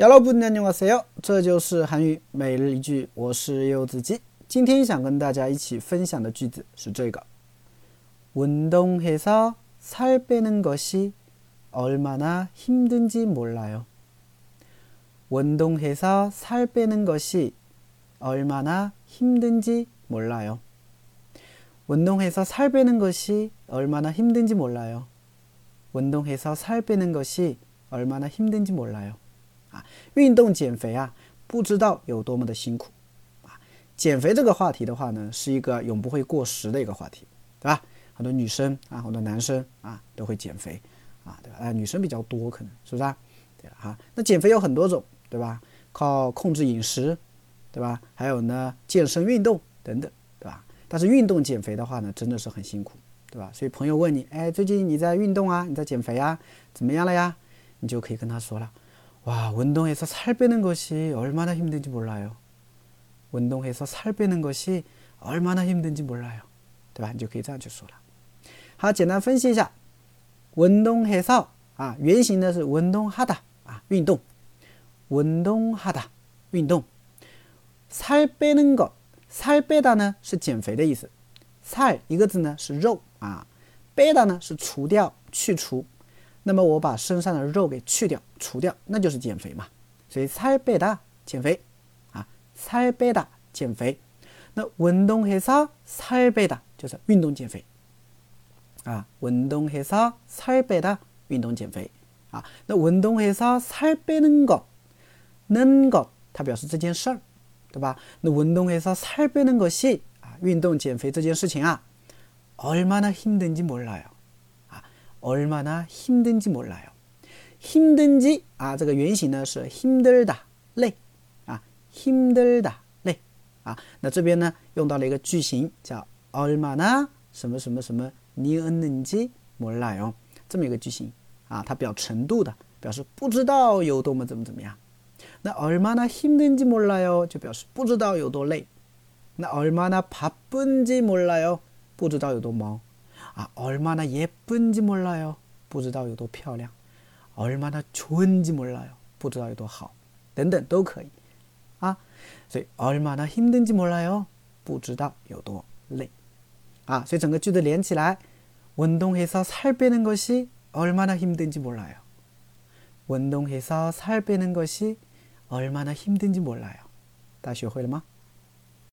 여러분 안녕하세요. 这就是韩语每日一句我是柚子鸡今天想跟大家一起分享的句子是这个 운동해서 살 빼는 것이 얼마나 힘든지 몰라요. 운동해서 살 빼는 것이 얼마나 힘든지 몰라요. 운동해서 살 빼는 것이 얼마나 힘든지 몰라요. 운동해서 살 빼는 것이 얼마나 힘든지 몰라요. 啊，运动减肥啊，不知道有多么的辛苦啊！减肥这个话题的话呢，是一个永不会过时的一个话题，对吧？很多女生啊，很多男生啊，都会减肥啊，对吧？啊，女生比较多，可能是不是啊？对哈，那减肥有很多种，对吧？靠控制饮食，对吧？还有呢，健身运动等等，对吧？但是运动减肥的话呢，真的是很辛苦，对吧？所以朋友问你，哎，最近你在运动啊？你在减肥啊？怎么样了呀？你就可以跟他说了。 와, 운동해서 살 빼는 것이 얼마나 힘든지 몰라요. 운동해서 살 빼는 것이 얼마나 힘든지 몰라요. 对吧？你就可以这样去说了。好，简单分析一下。 운동해서 啊，原型呢是 운동하다 啊，运动。 운동하다 运动。살 빼는 것, 살 빼다는 是减肥的意思。살一个字呢是肉啊，빼다呢是除掉、去除。 那么我把身上的肉给去掉、除掉，那就是减肥嘛。所以菜贝达减肥啊，菜贝达减肥。那运动黑啥？菜贝达就是运动减肥啊。运动黑啥？菜贝达运动减肥啊。那运动黑啥？菜贝能个能个，它表示这件事儿，对吧？那运动黑啥？菜贝能个是啊，运动减肥这件事情啊，얼마나힘든지몰라 요。 얼마나 힘든지 몰라요. 힘든지 아, 这个原型呢是 힘들다, 累啊 힘들다, 累啊那这边呢用到了一个句型叫 얼마나 什么什么什么니었는지 몰라요. 这么一个句型啊它表程度的表示不知道有多么怎么怎么样那 얼마나 힘든지 몰라요 就表示不知道有多累那 얼마나 바쁜지 몰라요 不知道有多忙 아, 얼마나 예쁜지 몰라요. 不知道有多漂亮. 얼마나 좋은지 몰라요. 不知道有多好.等等都可以. 아, 所以 얼마나 힘든지 몰라요. 不知道有多累. 아, 所以整个句子连起来 운동해서 살 빼는 것이 얼마나 힘든지 몰라요. 운동해서 살 빼는 것이 얼마나 힘든지 몰라요. 大家学会了吗？